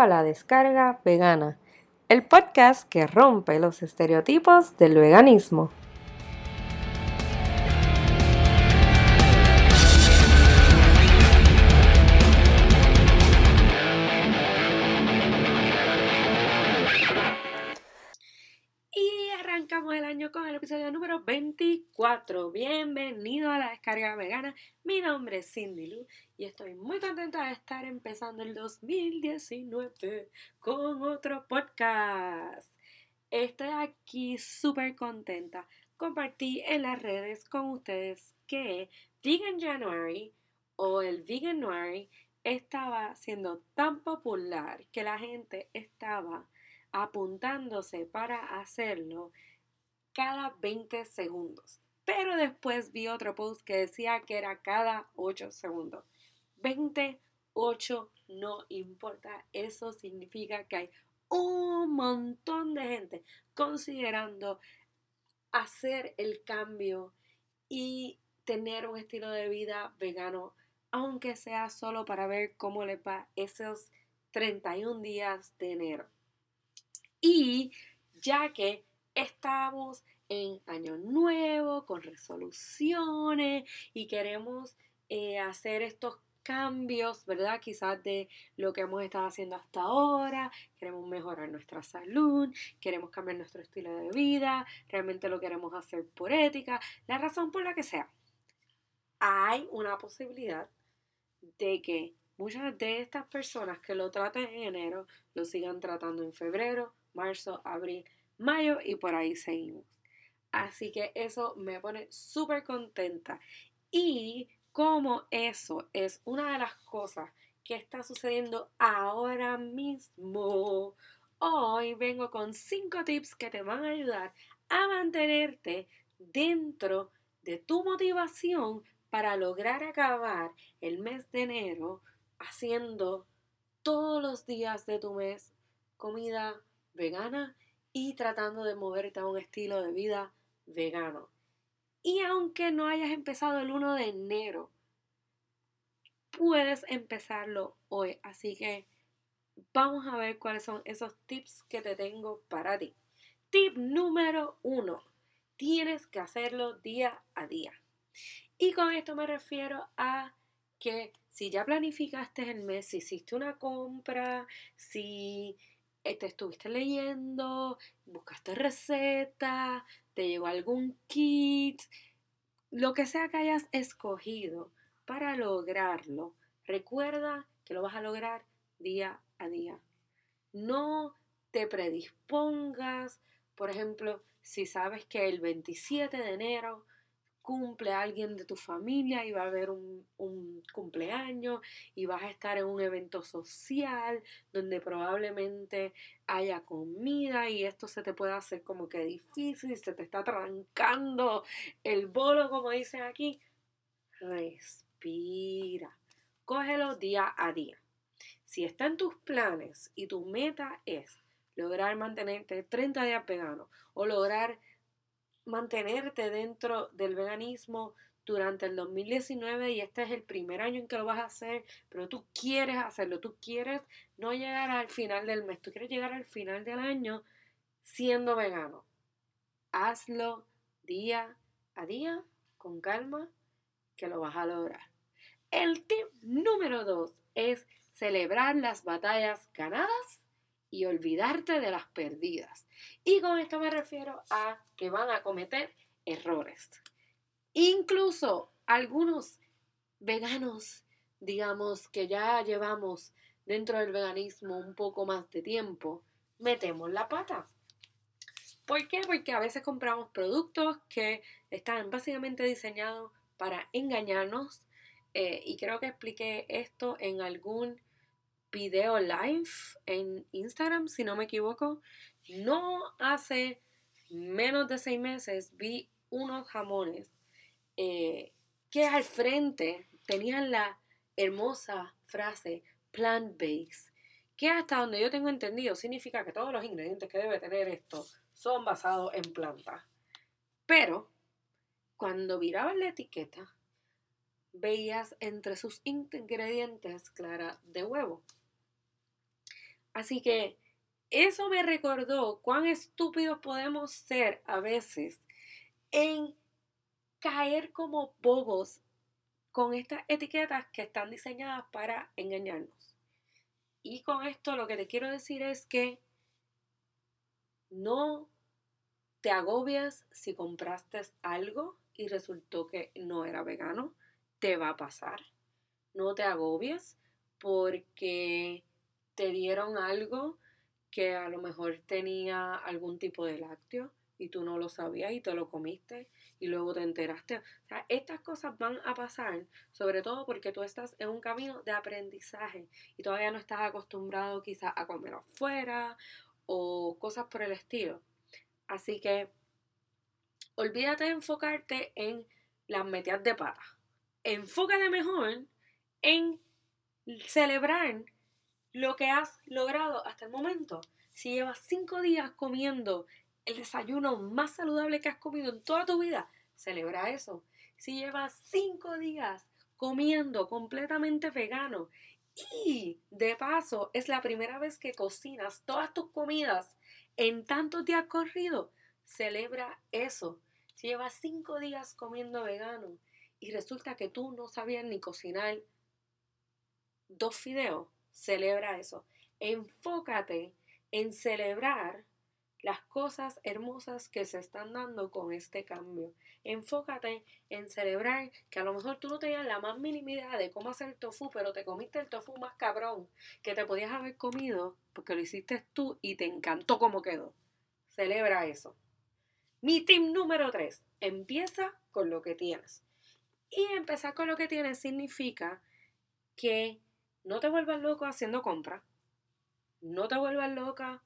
a la descarga vegana, el podcast que rompe los estereotipos del veganismo. Episodio número 24. Bienvenido a la descarga vegana. Mi nombre es Cindy Lu y estoy muy contenta de estar empezando el 2019 con otro podcast. Estoy aquí súper contenta. Compartí en las redes con ustedes que Vegan January o el Vegan January estaba siendo tan popular que la gente estaba apuntándose para hacerlo cada 20 segundos. Pero después vi otro post que decía que era cada 8 segundos. 28 no importa. Eso significa que hay un montón de gente considerando hacer el cambio y tener un estilo de vida vegano, aunque sea solo para ver cómo le va esos 31 días de enero. Y ya que estamos en año nuevo, con resoluciones y queremos eh, hacer estos cambios, ¿verdad? Quizás de lo que hemos estado haciendo hasta ahora, queremos mejorar nuestra salud, queremos cambiar nuestro estilo de vida, realmente lo queremos hacer por ética, la razón por la que sea. Hay una posibilidad de que muchas de estas personas que lo traten en enero lo sigan tratando en febrero, marzo, abril, mayo y por ahí seguimos. Así que eso me pone súper contenta. Y como eso es una de las cosas que está sucediendo ahora mismo, hoy vengo con cinco tips que te van a ayudar a mantenerte dentro de tu motivación para lograr acabar el mes de enero haciendo todos los días de tu mes comida vegana y tratando de moverte a un estilo de vida vegano. Y aunque no hayas empezado el 1 de enero, puedes empezarlo hoy. Así que vamos a ver cuáles son esos tips que te tengo para ti. Tip número 1. Tienes que hacerlo día a día. Y con esto me refiero a que si ya planificaste el mes, si hiciste una compra, si te este, estuviste leyendo, buscaste recetas, te llegó algún kit, lo que sea que hayas escogido para lograrlo, recuerda que lo vas a lograr día a día. No te predispongas, por ejemplo, si sabes que el 27 de enero cumple alguien de tu familia y va a haber un, cumpleaños y vas a estar en un evento social donde probablemente haya comida y esto se te puede hacer como que difícil, se te está trancando el bolo como dicen aquí. Respira, cógelo día a día. Si está en tus planes y tu meta es lograr mantenerte 30 días vegano o lograr mantenerte dentro del veganismo durante el 2019 y este es el primer año en que lo vas a hacer, pero tú quieres hacerlo, tú quieres no llegar al final del mes, tú quieres llegar al final del año siendo vegano. Hazlo día a día, con calma, que lo vas a lograr. El tip número dos es celebrar las batallas ganadas y olvidarte de las perdidas. Y con esto me refiero a que van a cometer errores. Incluso algunos veganos, digamos que ya llevamos dentro del veganismo un poco más de tiempo, metemos la pata. ¿Por qué? Porque a veces compramos productos que están básicamente diseñados para engañarnos. Eh, y creo que expliqué esto en algún video live en Instagram, si no me equivoco. No hace menos de seis meses vi unos jamones eh, que al frente tenían la hermosa frase plant-based, que hasta donde yo tengo entendido significa que todos los ingredientes que debe tener esto son basados en plantas. Pero cuando mirabas la etiqueta, veías entre sus ingredientes clara de huevo. Así que eso me recordó cuán estúpidos podemos ser a veces en caer como bobos con estas etiquetas que están diseñadas para engañarnos. Y con esto lo que te quiero decir es que no te agobias si compraste algo y resultó que no era vegano. Te va a pasar. No te agobies porque te dieron algo que a lo mejor tenía algún tipo de lácteo y tú no lo sabías y te lo comiste y luego te enteraste. O sea, estas cosas van a pasar, sobre todo porque tú estás en un camino de aprendizaje y todavía no estás acostumbrado quizás a comer afuera o cosas por el estilo. Así que olvídate de enfocarte en las metidas de pata. Enfócate mejor en celebrar lo que has logrado hasta el momento. Si llevas cinco días comiendo el desayuno más saludable que has comido en toda tu vida, celebra eso. Si llevas cinco días comiendo completamente vegano y de paso es la primera vez que cocinas todas tus comidas en tantos días corrido, celebra eso. Si llevas cinco días comiendo vegano y resulta que tú no sabías ni cocinar dos fideos, celebra eso. Enfócate en celebrar las cosas hermosas que se están dando con este cambio. Enfócate en celebrar que a lo mejor tú no tenías la más mínima idea de cómo hacer el tofu, pero te comiste el tofu más cabrón que te podías haber comido porque lo hiciste tú y te encantó cómo quedó. Celebra eso. Mi tip número 3. Empieza con lo que tienes. Y empezar con lo que tienes significa que no te vuelvas loco haciendo compras. No te vuelvas loca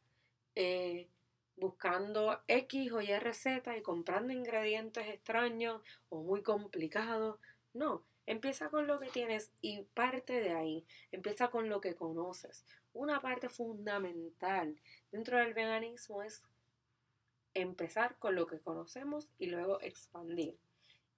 eh, buscando X o Y receta y comprando ingredientes extraños o muy complicados. No, empieza con lo que tienes y parte de ahí. Empieza con lo que conoces. Una parte fundamental dentro del veganismo es empezar con lo que conocemos y luego expandir.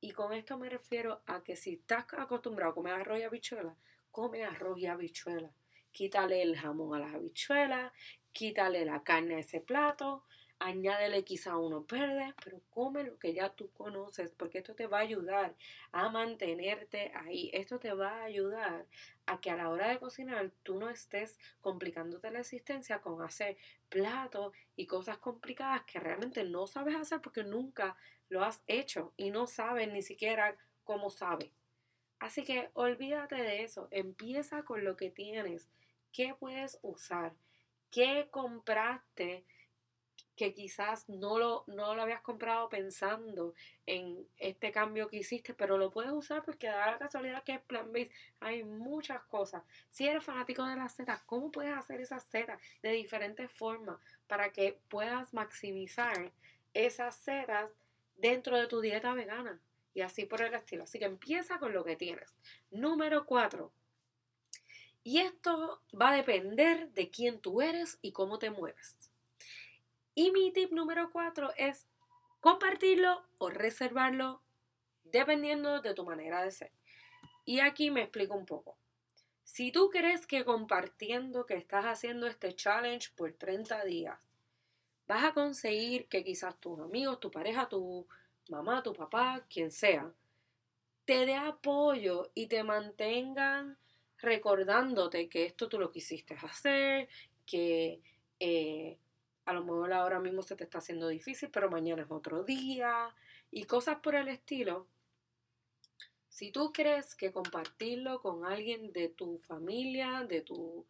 Y con esto me refiero a que si estás acostumbrado a comer arroz y habichuela, come arroz y habichuela. Quítale el jamón a las habichuelas, quítale la carne a ese plato, añádele quizá uno verde, pero come lo que ya tú conoces, porque esto te va a ayudar a mantenerte ahí. Esto te va a ayudar a que a la hora de cocinar tú no estés complicándote la existencia con hacer platos y cosas complicadas que realmente no sabes hacer porque nunca lo has hecho y no sabes ni siquiera cómo sabe. Así que olvídate de eso, empieza con lo que tienes, qué puedes usar, qué compraste que quizás no lo, no lo habías comprado pensando en este cambio que hiciste, pero lo puedes usar porque da la casualidad que es plan base. Hay muchas cosas. Si eres fanático de las setas, ¿cómo puedes hacer esas setas de diferentes formas para que puedas maximizar esas setas dentro de tu dieta vegana? Y así por el estilo. Así que empieza con lo que tienes. Número cuatro. Y esto va a depender de quién tú eres y cómo te mueves. Y mi tip número cuatro es compartirlo o reservarlo dependiendo de tu manera de ser. Y aquí me explico un poco. Si tú crees que compartiendo que estás haciendo este challenge por 30 días, vas a conseguir que quizás tus amigos, tu pareja, tu mamá, tu papá, quien sea, te dé apoyo y te mantengan recordándote que esto tú lo quisiste hacer, que eh, a lo mejor ahora mismo se te está haciendo difícil, pero mañana es otro día y cosas por el estilo. Si tú crees que compartirlo con alguien de tu familia, de tu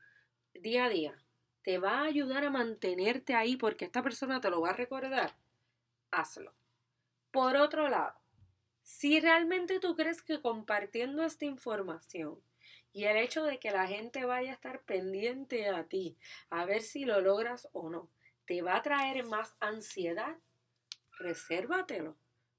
día a día, te va a ayudar a mantenerte ahí porque esta persona te lo va a recordar, hazlo. Por otro lado, si realmente tú crees que compartiendo esta información y el hecho de que la gente vaya a estar pendiente a ti, a ver si lo logras o no, te va a traer más ansiedad, resérvatelo.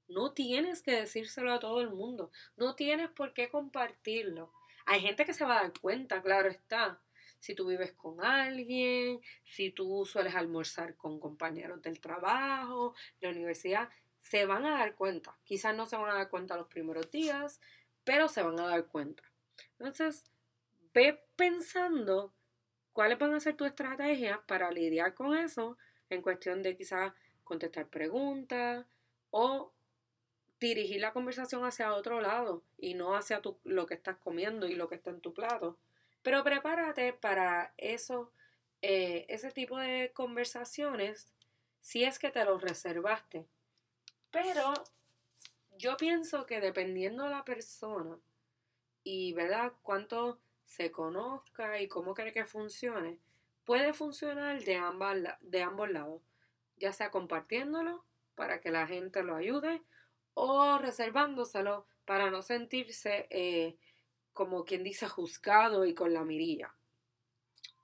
No tienes que decírselo a todo el mundo. No tienes por qué compartirlo. Hay gente que se va a dar cuenta, claro está. Si tú vives con alguien, si tú sueles almorzar con compañeros del trabajo, de la universidad, se van a dar cuenta. Quizás no se van a dar cuenta los primeros días, pero se van a dar cuenta. Entonces, ve pensando ¿Cuáles van a ser tus estrategias para lidiar con eso en cuestión de quizás contestar preguntas o dirigir la conversación hacia otro lado y no hacia tu, lo que estás comiendo y lo que está en tu plato? Pero prepárate para eso, eh, ese tipo de conversaciones si es que te los reservaste. Pero yo pienso que dependiendo de la persona y, ¿verdad?, cuánto se conozca y cómo cree que funcione, puede funcionar de, ambas, de ambos lados, ya sea compartiéndolo para que la gente lo ayude o reservándoselo para no sentirse eh, como quien dice juzgado y con la mirilla.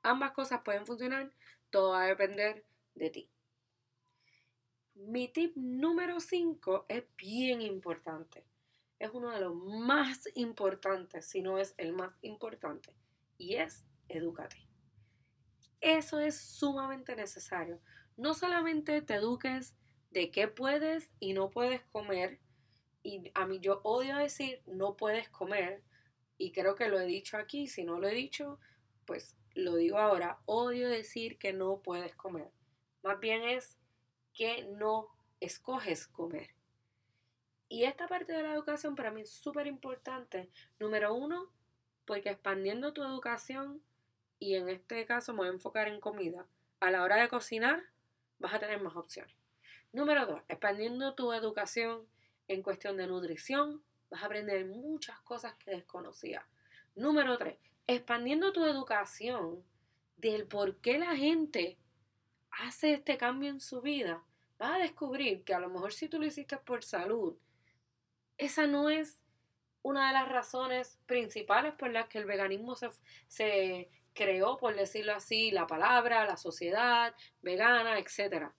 Ambas cosas pueden funcionar, todo va a depender de ti. Mi tip número 5 es bien importante. Es uno de los más importantes, si no es el más importante, y es edúcate. Eso es sumamente necesario. No solamente te eduques de qué puedes y no puedes comer, y a mí yo odio decir no puedes comer, y creo que lo he dicho aquí, si no lo he dicho, pues lo digo ahora, odio decir que no puedes comer. Más bien es que no escoges comer. Y esta parte de la educación para mí es súper importante. Número uno, porque expandiendo tu educación, y en este caso me voy a enfocar en comida, a la hora de cocinar vas a tener más opciones. Número dos, expandiendo tu educación en cuestión de nutrición, vas a aprender muchas cosas que desconocías. Número tres, expandiendo tu educación del por qué la gente hace este cambio en su vida, vas a descubrir que a lo mejor si tú lo hiciste por salud, esa no es una de las razones principales por las que el veganismo se, se creó, por decirlo así, la palabra, la sociedad vegana, etc.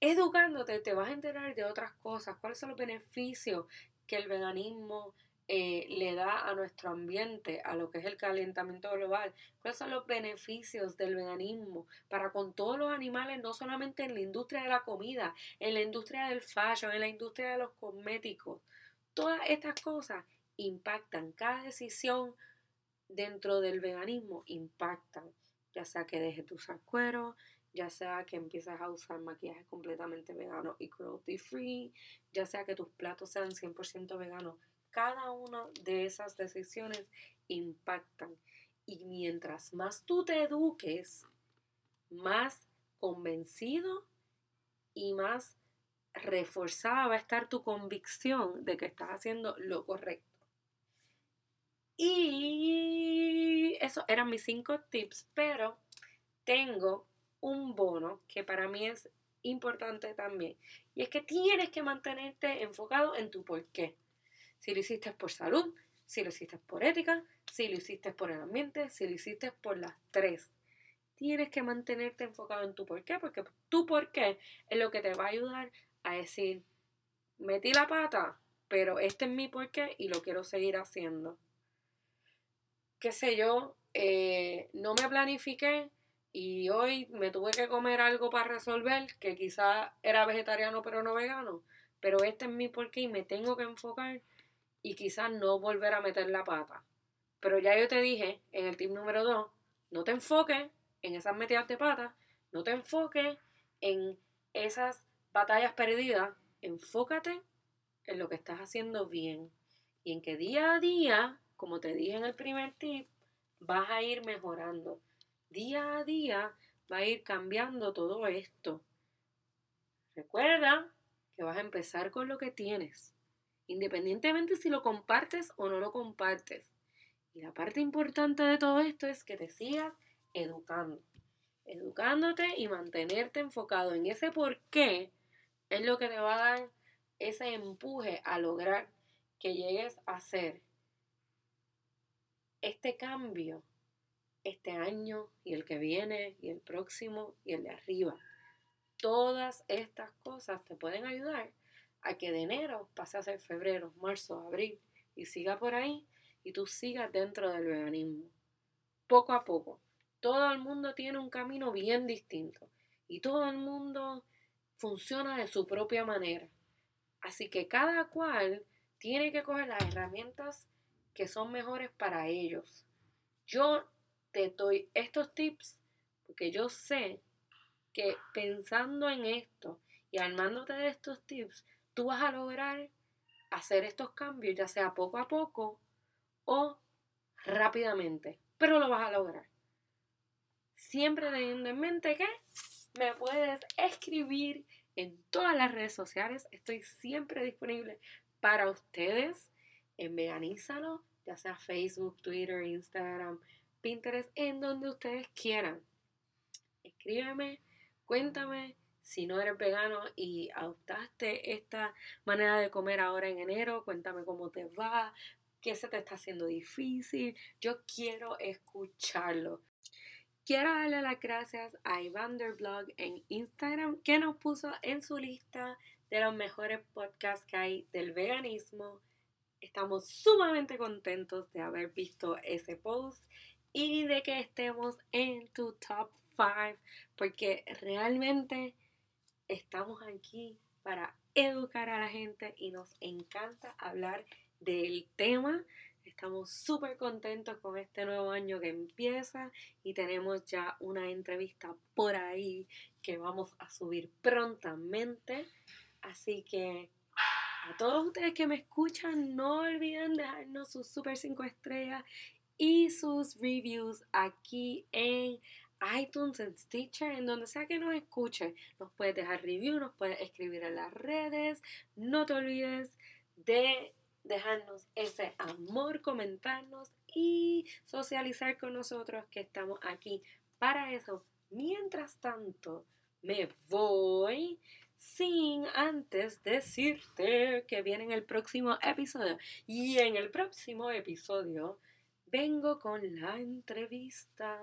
Educándote te vas a enterar de otras cosas, cuáles son los beneficios que el veganismo eh, le da a nuestro ambiente, a lo que es el calentamiento global, cuáles son los beneficios del veganismo para con todos los animales, no solamente en la industria de la comida, en la industria del fashion, en la industria de los cosméticos. Todas estas cosas impactan, cada decisión dentro del veganismo impactan, ya sea que dejes de usar cuero, ya sea que empieces a usar maquillaje completamente vegano y cruelty free, ya sea que tus platos sean 100% veganos cada una de esas decisiones impactan. Y mientras más tú te eduques, más convencido y más reforzada va a estar tu convicción de que estás haciendo lo correcto. Y eso eran mis cinco tips, pero tengo un bono que para mí es importante también. Y es que tienes que mantenerte enfocado en tu por qué si lo hiciste por salud, si lo hiciste por ética, si lo hiciste por el ambiente, si lo hiciste por las tres. Tienes que mantenerte enfocado en tu por qué, porque tu por qué es lo que te va a ayudar a decir, metí la pata, pero este es mi por qué y lo quiero seguir haciendo. Qué sé yo, eh, no me planifiqué y hoy me tuve que comer algo para resolver, que quizá era vegetariano pero no vegano, pero este es mi por qué y me tengo que enfocar y quizás no volver a meter la pata. Pero ya yo te dije en el tip número 2, no te enfoques en esas metidas de pata, no te enfoques en esas batallas perdidas, enfócate en lo que estás haciendo bien y en que día a día, como te dije en el primer tip, vas a ir mejorando. Día a día va a ir cambiando todo esto. Recuerda que vas a empezar con lo que tienes independientemente si lo compartes o no lo compartes. Y la parte importante de todo esto es que te sigas educando. Educándote y mantenerte enfocado en ese por qué es lo que te va a dar ese empuje a lograr que llegues a hacer este cambio este año y el que viene y el próximo y el de arriba. Todas estas cosas te pueden ayudar a que de enero pase a ser febrero, marzo, abril y siga por ahí y tú sigas dentro del veganismo. Poco a poco. Todo el mundo tiene un camino bien distinto y todo el mundo funciona de su propia manera. Así que cada cual tiene que coger las herramientas que son mejores para ellos. Yo te doy estos tips porque yo sé que pensando en esto y armándote de estos tips, tú vas a lograr hacer estos cambios, ya sea poco a poco o rápidamente, pero lo vas a lograr. Siempre teniendo en mente que me puedes escribir en todas las redes sociales. Estoy siempre disponible para ustedes en Veganízalo, ya sea Facebook, Twitter, Instagram, Pinterest, en donde ustedes quieran. Escríbeme, cuéntame si no eres vegano y adoptaste esta manera de comer ahora en enero, cuéntame cómo te va, qué se te está haciendo difícil. Yo quiero escucharlo. Quiero darle las gracias a Evander Blog en Instagram que nos puso en su lista de los mejores podcasts que hay del veganismo. Estamos sumamente contentos de haber visto ese post y de que estemos en tu top 5 porque realmente estamos aquí para educar a la gente y nos encanta hablar del tema. Estamos súper contentos con este nuevo año que empieza y tenemos ya una entrevista por ahí que vamos a subir prontamente. Así que a todos ustedes que me escuchan, no olviden dejarnos sus super 5 estrellas y sus reviews aquí en iTunes, en Stitcher, en donde sea que nos escuche. Nos puedes dejar review, nos puedes escribir en las redes. No te olvides de dejarnos ese amor, comentarnos y socializar con nosotros que estamos aquí para eso. Mientras tanto, me voy sin antes decirte que viene en el próximo episodio. Y en el próximo episodio vengo con la entrevista.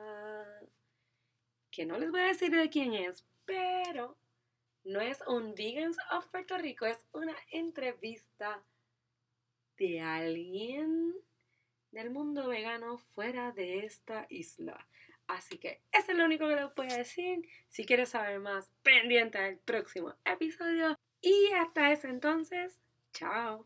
Que no les voy a decir de quién es, pero no es un Vegans of Puerto Rico, es una entrevista de alguien del mundo vegano fuera de esta isla. Así que eso es lo único que les voy a decir. Si quieres saber más, pendiente del próximo episodio. Y hasta ese entonces, chao.